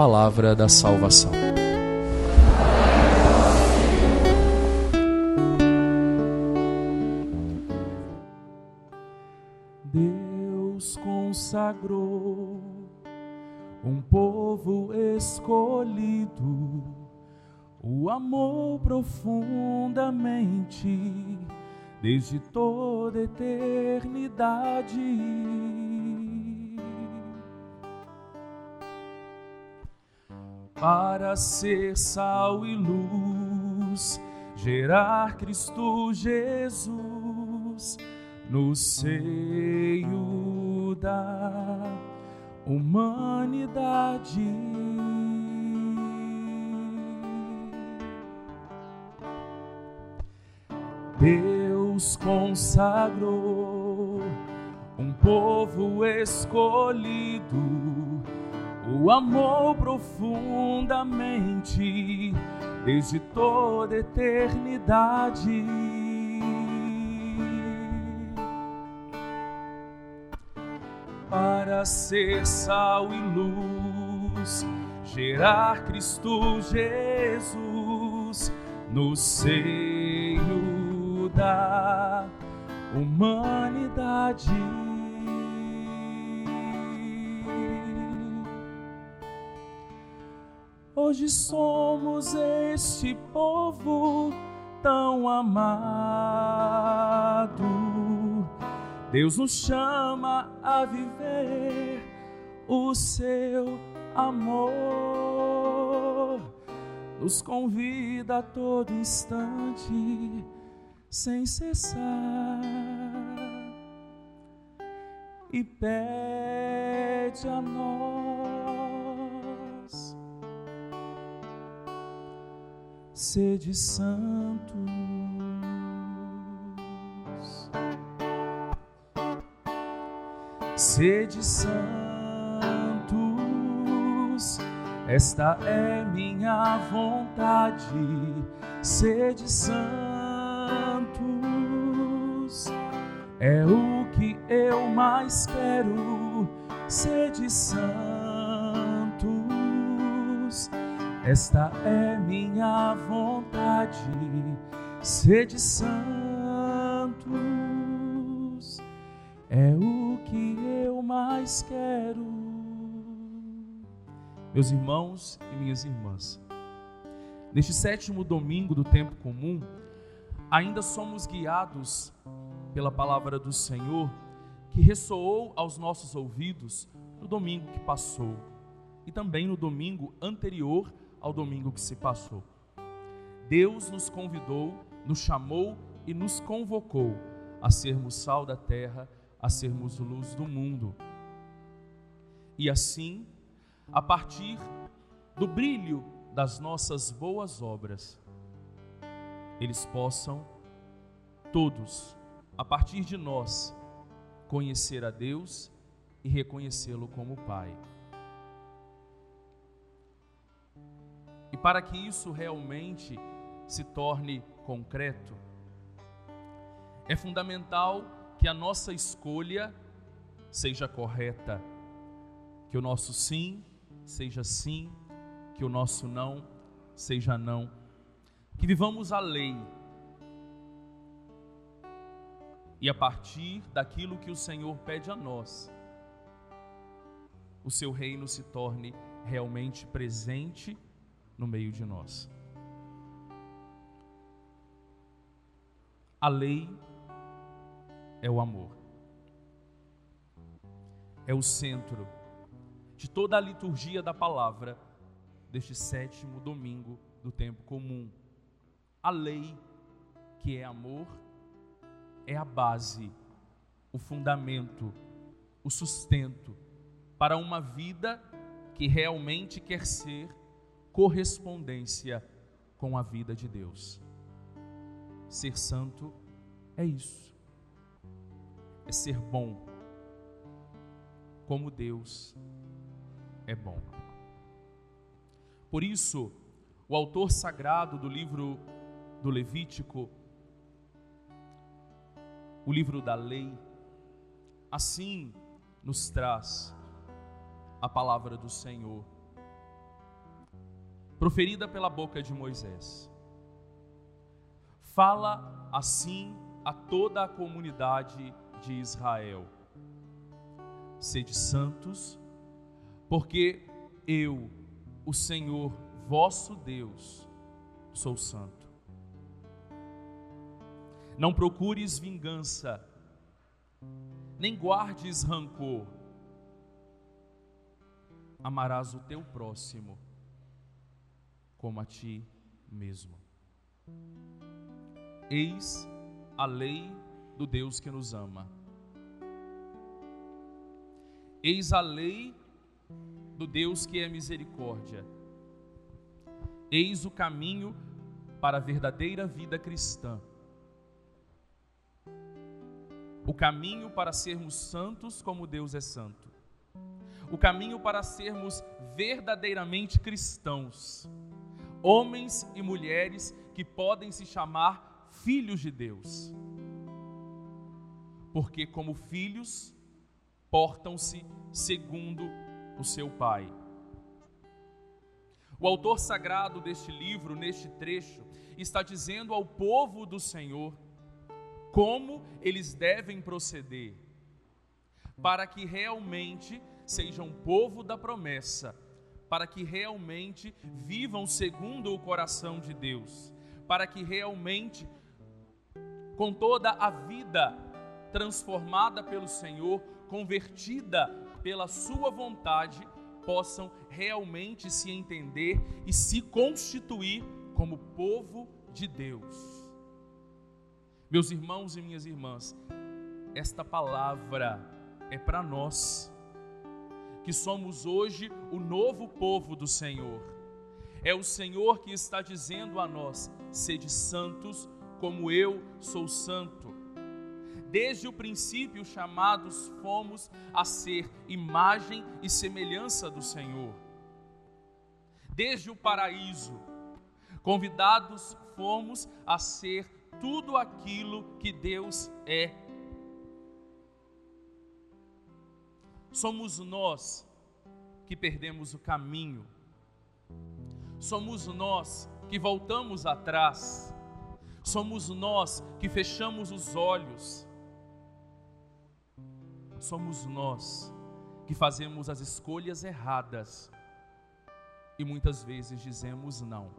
palavra da salvação. Deus consagrou um povo escolhido, o amor profundamente desde toda eternidade para ser sal e luz, gerar Cristo Jesus no seio da humanidade. Deus consagrou um povo escolhido o amor profundamente desde toda eternidade. Para ser sal e luz, gerar Cristo Jesus no seio da humanidade. Hoje somos este povo tão amado. Deus nos chama a viver o seu amor. Nos convida a todo instante, sem cessar, e pede a nós sede santos. Sede santos, esta é minha vontade. Sede santos, é o que eu mais quero. Sede santos esta é minha vontade, sede santos, é o que eu mais quero. Meus irmãos e minhas irmãs, neste sétimo domingo do tempo comum, ainda somos guiados pela palavra do Senhor que ressoou aos nossos ouvidos no domingo que passou e também no domingo anterior ao domingo que se passou. Deus nos convidou, nos chamou e nos convocou a sermos sal da terra, a sermos luz do mundo. E assim, a partir do brilho das nossas boas obras, eles possam todos, a partir de nós, conhecer a Deus e reconhecê-lo como Pai. E para que isso realmente se torne concreto, é fundamental que a nossa escolha seja correta, que o nosso sim seja sim, que o nosso não seja não, que vivamos a lei. E a partir daquilo que o Senhor pede a nós, o seu reino se torne realmente presente no meio de nós. A lei é o amor, é o centro de toda a liturgia da palavra deste sétimo domingo do tempo comum. A lei, que é amor, é a base, o fundamento, o sustento para uma vida que realmente quer ser correspondência com a vida de Deus. Ser santo é isso, é ser bom, como Deus é bom. Por isso, o autor sagrado do livro do Levítico, o livro da lei, assim nos traz a palavra do Senhor proferida pela boca de Moisés. Fala assim a toda a comunidade de Israel: Sede santos, porque eu, o Senhor vosso Deus, sou santo. Não procures vingança, nem guardes rancor. Amarás o teu próximo como a ti mesmo. Eis a lei do Deus que nos ama. Eis a lei do Deus que é misericórdia. Eis o caminho para a verdadeira vida cristã. O caminho para sermos santos como Deus é santo. O caminho para sermos verdadeiramente cristãos homens e mulheres que podem se chamar filhos de Deus. Porque, como filhos, portam-se segundo o seu Pai. O autor sagrado deste livro, neste trecho, está dizendo ao povo do Senhor como eles devem proceder, para que realmente sejam povo da promessa para que realmente vivam segundo o coração de Deus, para que realmente, com toda a vida transformada pelo Senhor, convertida pela Sua vontade, possam realmente se entender e se constituir como povo de Deus. Meus irmãos e minhas irmãs, esta palavra é para nós que somos hoje o novo povo do Senhor. É o Senhor que está dizendo a nós: sede santos, como eu sou santo. Desde o princípio, chamados fomos a ser imagem e semelhança do Senhor. Desde o paraíso, convidados fomos a ser tudo aquilo que Deus é Somos nós que perdemos o caminho, somos nós que voltamos atrás, somos nós que fechamos os olhos, somos nós que fazemos as escolhas erradas e muitas vezes dizemos não.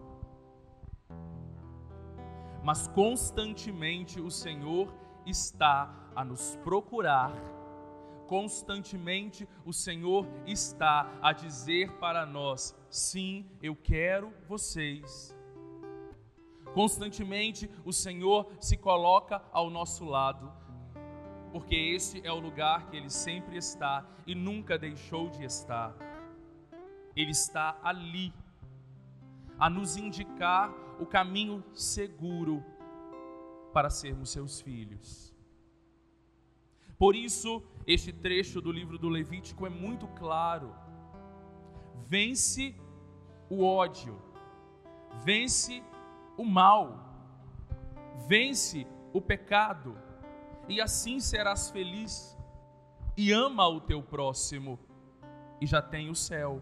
Mas constantemente o Senhor está a nos procurar constantemente o Senhor está a dizer para nós: sim, eu quero vocês. Constantemente o Senhor se coloca ao nosso lado, porque esse é o lugar que Ele sempre está e nunca deixou de estar. Ele está ali, a nos indicar o caminho seguro para sermos seus filhos. Por isso, este trecho do livro do Levítico é muito claro. Vence o ódio, vence o mal, vence o pecado, e assim serás feliz. E ama o teu próximo, e já tem o céu,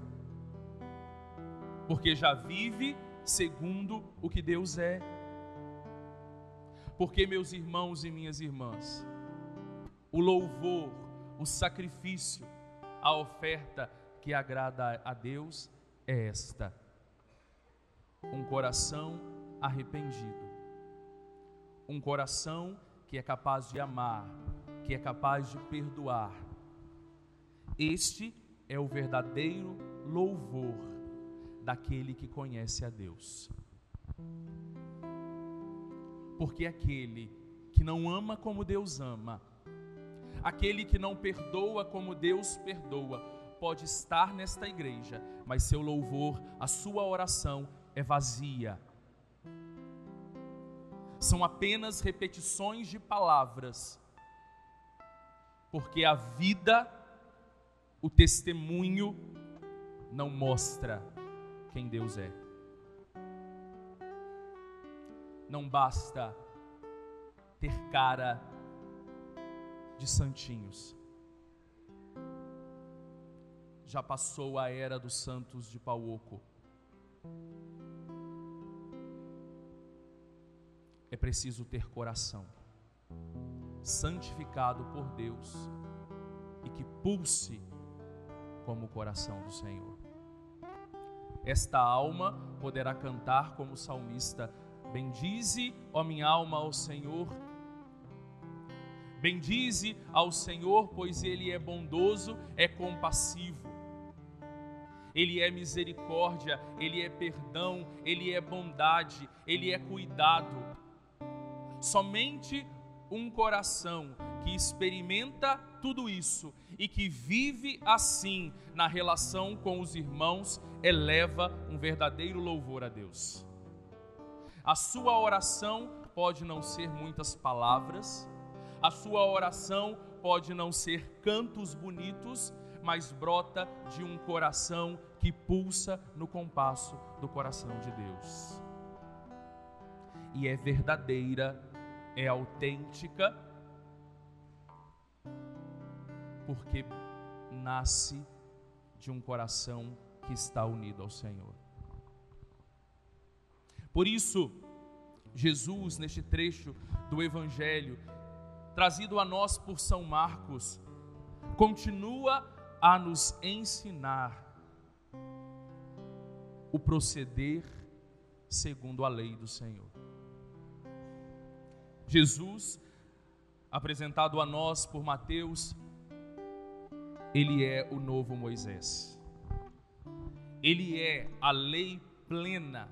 porque já vive segundo o que Deus é. Porque, meus irmãos e minhas irmãs, o louvor, o sacrifício, a oferta que agrada a Deus é esta: um coração arrependido, um coração que é capaz de amar, que é capaz de perdoar. Este é o verdadeiro louvor daquele que conhece a Deus. Porque aquele que não ama como Deus ama, Aquele que não perdoa como Deus perdoa, pode estar nesta igreja, mas seu louvor, a sua oração é vazia. São apenas repetições de palavras, porque a vida, o testemunho, não mostra quem Deus é. Não basta ter cara de santinhos. Já passou a era dos santos de pau oco. É preciso ter coração santificado por Deus e que pulse como o coração do Senhor. Esta alma poderá cantar como o salmista: Bendize, ó minha alma, ao Senhor Bendize ao Senhor, pois Ele é bondoso, é compassivo. Ele é misericórdia, Ele é perdão, Ele é bondade, Ele é cuidado. Somente um coração que experimenta tudo isso e que vive assim na relação com os irmãos eleva um verdadeiro louvor a Deus. A sua oração pode não ser muitas palavras, a sua oração pode não ser cantos bonitos, mas brota de um coração que pulsa no compasso do coração de Deus. E é verdadeira, é autêntica, porque nasce de um coração que está unido ao Senhor. Por isso, Jesus, neste trecho do Evangelho, trazido a nós por São Marcos, continua a nos ensinar o proceder segundo a lei do Senhor. Jesus, apresentado a nós por Mateus, ele é o novo Moisés. Ele é a lei plena.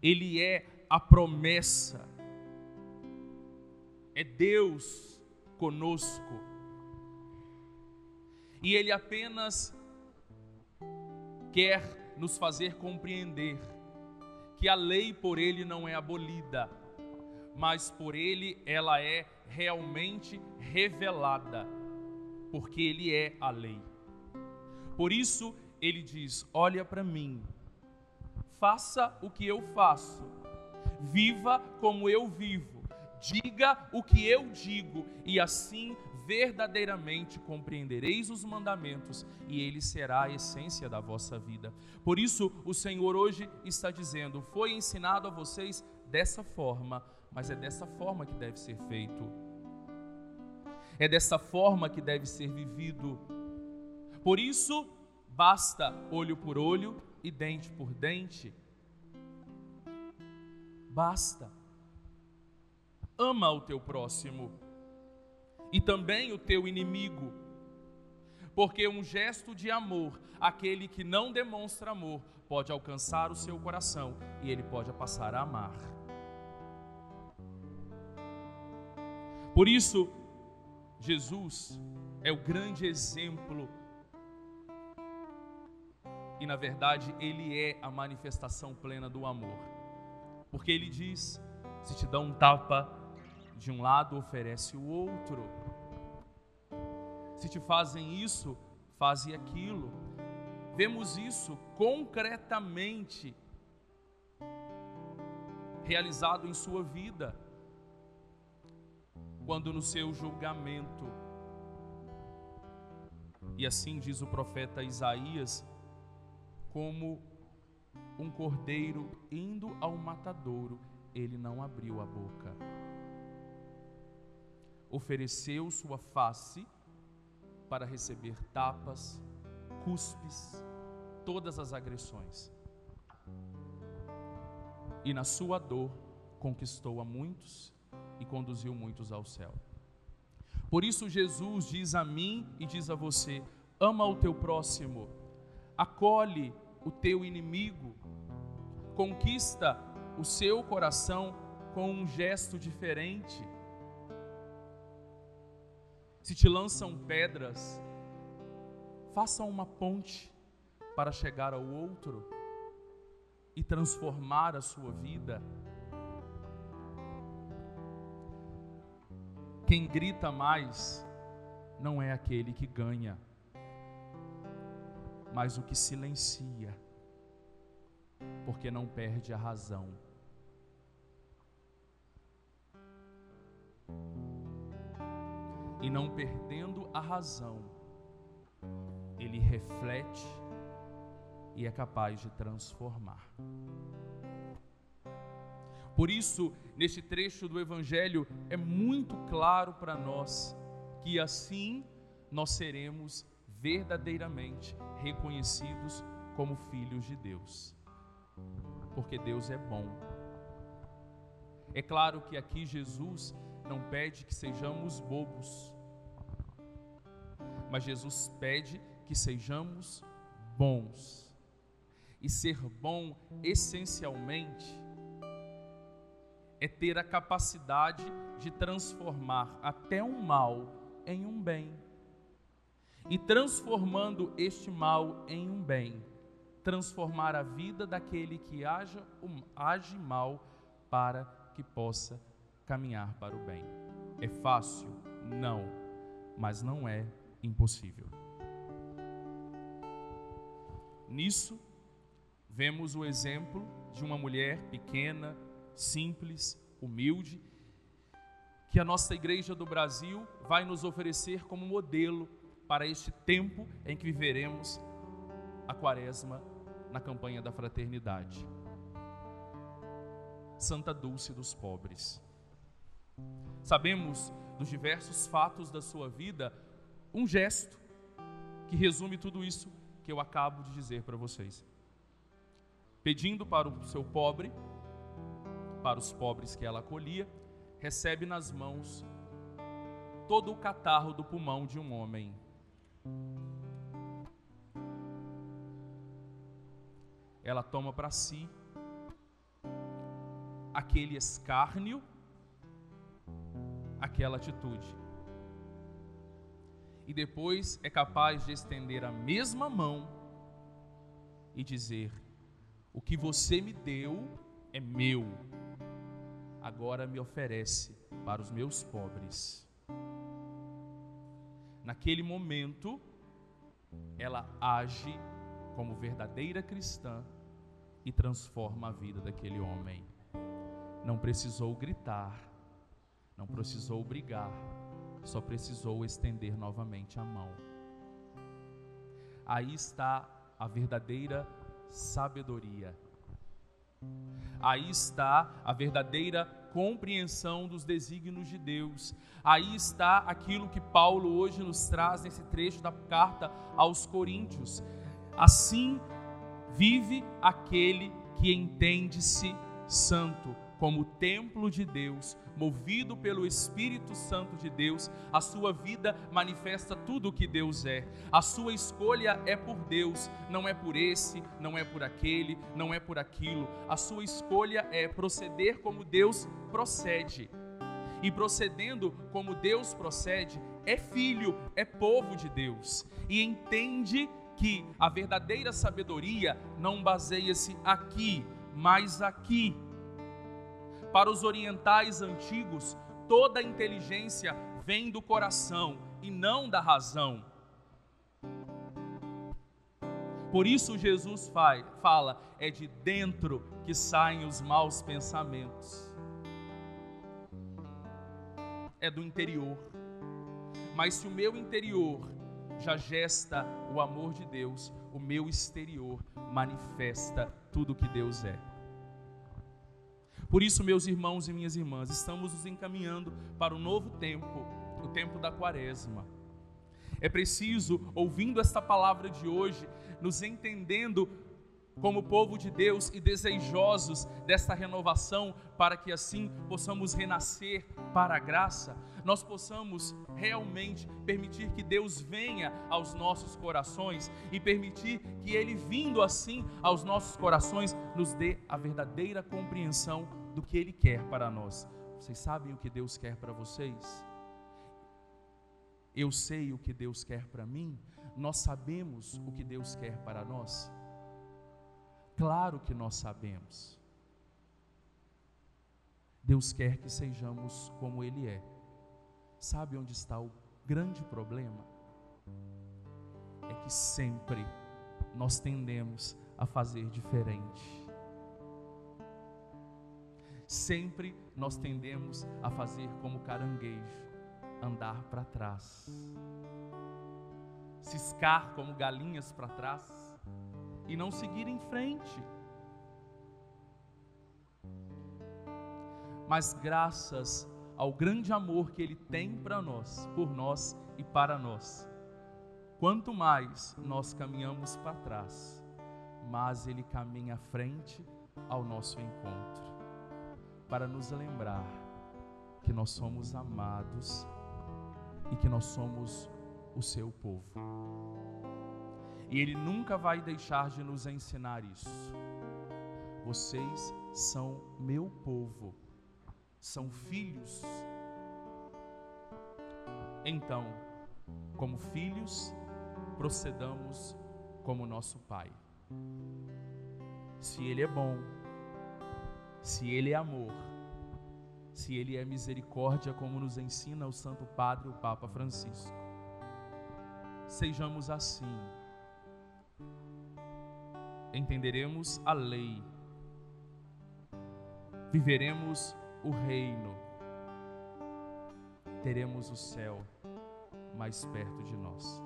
Ele é a promessa. É Deus conosco. E ele apenas quer nos fazer compreender que a lei por ele não é abolida, mas por ele ela é realmente revelada porque Ele é a lei. Por isso, ele diz: Olha para mim, faça o que eu faço, viva como eu vivo, diga o que eu digo, e assim verdadeiramente compreendereis os mandamentos, e ele será a essência da vossa vida. Por isso, o Senhor hoje está dizendo: Foi ensinado a vocês dessa forma, mas é dessa forma que deve ser feito é dessa forma que deve ser vivido. Por isso, basta olho por olho e dente por dente. Basta. Ama o teu próximo e também o teu inimigo. Porque um gesto de amor, aquele que não demonstra amor, pode alcançar o seu coração e ele pode passar a amar. Por isso, Jesus é o grande exemplo e, na verdade, ele é a manifestação plena do amor. Porque ele diz: se te dá um tapa de um lado, oferece o outro. Se te fazem isso, faze aquilo. Vemos isso concretamente realizado em sua vida quando no seu julgamento. E assim diz o profeta Isaías, como um cordeiro indo ao matadouro, ele não abriu a boca. Ofereceu sua face para receber tapas, cuspes, todas as agressões. E na sua dor conquistou a muitos e conduziu muitos ao céu. Por isso, Jesus diz a mim e diz a você: ama o teu próximo, acolhe o teu inimigo, conquista o seu coração com um gesto diferente. Se te lançam pedras, faça uma ponte para chegar ao outro e transformar a sua vida Quem grita mais não é aquele que ganha, mas o que silencia, porque não perde a razão. E não perdendo a razão, ele reflete e é capaz de transformar. Por isso, neste trecho do Evangelho, é muito claro para nós que assim nós seremos verdadeiramente reconhecidos como filhos de Deus. Porque Deus é bom. É claro que aqui Jesus não pede que sejamos bobos, mas Jesus pede que sejamos bons. E ser bom, essencialmente, é ter a capacidade de transformar até um mal em um bem. E transformando este mal em um bem, transformar a vida daquele que age, mal para que possa caminhar para o bem. É fácil? Não, mas não é impossível. Nisso, vemos o exemplo de uma mulher pequena, simples, humilde, que a nossa igreja do Brasil vai nos oferecer como modelo para este tempo em que viveremos a quaresma na campanha da fraternidade. Santa Dulce dos Pobres. Sabemos dos diversos fatos da sua vida um gesto que resume tudo isso que eu acabo de dizer para vocês. Pedindo para o seu pobre, para os pobres que ela acolhia, recebe nas mãos todo o catarro do pulmão de um homem. Ela toma para si aquele escárnio, aquela atitude. E depois é capaz de estender a mesma mão e dizer: O que você me deu é meu, agora me oferece para os meus pobres. Naquele momento, ela age como verdadeira cristã e transforma a vida daquele homem. Não precisou gritar, não precisou brigar, só precisou estender novamente a mão. Aí está a verdadeira sabedoria. Aí está a verdadeira compreensão dos desígnios de Deus. Aí está aquilo que Paulo hoje nos traz nesse trecho da carta aos Coríntios. Assim vive aquele que entende-se santo como templo de Deus, movido pelo Espírito Santo de Deus, a sua vida manifesta tudo o que Deus é. A sua escolha é por Deus, não é por esse, não é por aquele, não é por aquilo. A sua escolha é proceder como Deus procede. E procedendo como Deus procede, é filho, é povo de Deus. E entende que a verdadeira sabedoria não baseia-se aqui, mas aqui para os orientais antigos, toda inteligência vem do coração e não da razão. Por isso Jesus fala, é de dentro que saem os maus pensamentos. É do interior. Mas se o meu interior já gesta o amor de Deus, o meu exterior manifesta tudo que Deus é. Por isso, meus irmãos e minhas irmãs, estamos nos encaminhando para o novo tempo, o tempo da quaresma. É preciso, ouvindo esta palavra de hoje, nos entendendo como povo de Deus e desejosos desta renovação, para que assim possamos renascer para a graça, nós possamos realmente permitir que Deus venha aos nossos corações e permitir que Ele, vindo assim aos nossos corações, nos dê a verdadeira compreensão do que Ele quer para nós. Vocês sabem o que Deus quer para vocês? Eu sei o que Deus quer para mim. Nós sabemos o que Deus quer para nós. Claro que nós sabemos. Deus quer que sejamos como Ele é. Sabe onde está o grande problema? É que sempre nós tendemos a fazer diferente. Sempre nós tendemos a fazer como caranguejo, andar para trás, ciscar como galinhas para trás e não seguir em frente. mas graças ao grande amor que Ele tem para nós, por nós e para nós. Quanto mais nós caminhamos para trás, mais Ele caminha à frente ao nosso encontro, para nos lembrar que nós somos amados e que nós somos o seu povo. E Ele nunca vai deixar de nos ensinar isso. Vocês são meu povo são filhos. Então, como filhos, procedamos como nosso Pai. Se Ele é bom, se Ele é amor, se Ele é misericórdia, como nos ensina o Santo Padre, o Papa Francisco. Sejamos assim. Entenderemos a lei, viveremos o reino, teremos o céu mais perto de nós.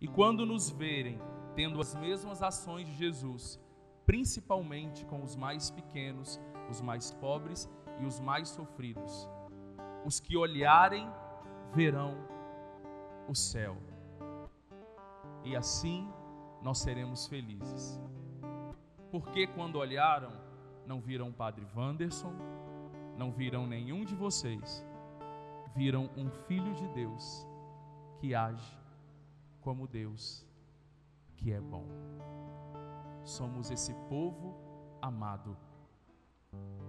E quando nos verem tendo as mesmas ações de Jesus, principalmente com os mais pequenos, os mais pobres e os mais sofridos, os que olharem verão o céu. E assim nós seremos felizes. Porque quando olharam, não viram o Padre Wanderson, não viram nenhum de vocês, viram um filho de Deus que age como Deus, que é bom. Somos esse povo amado,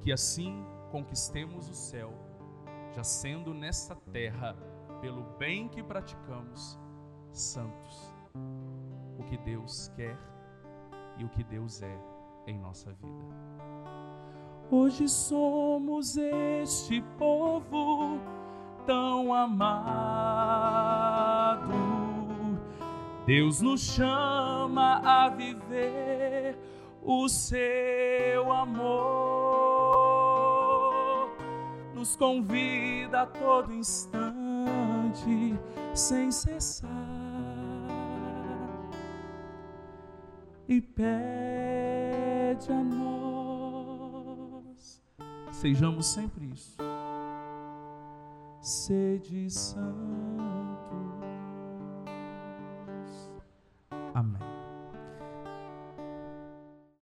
que assim conquistemos o céu, já sendo nesta terra, pelo bem que praticamos, santos. O que Deus quer e o que Deus é em nossa vida. Hoje somos este povo tão amado. Deus nos chama a viver o seu amor. Nos convida a todo instante, sem cessar. E pede a nós Sejamos sempre isso. Sede santos. Amen.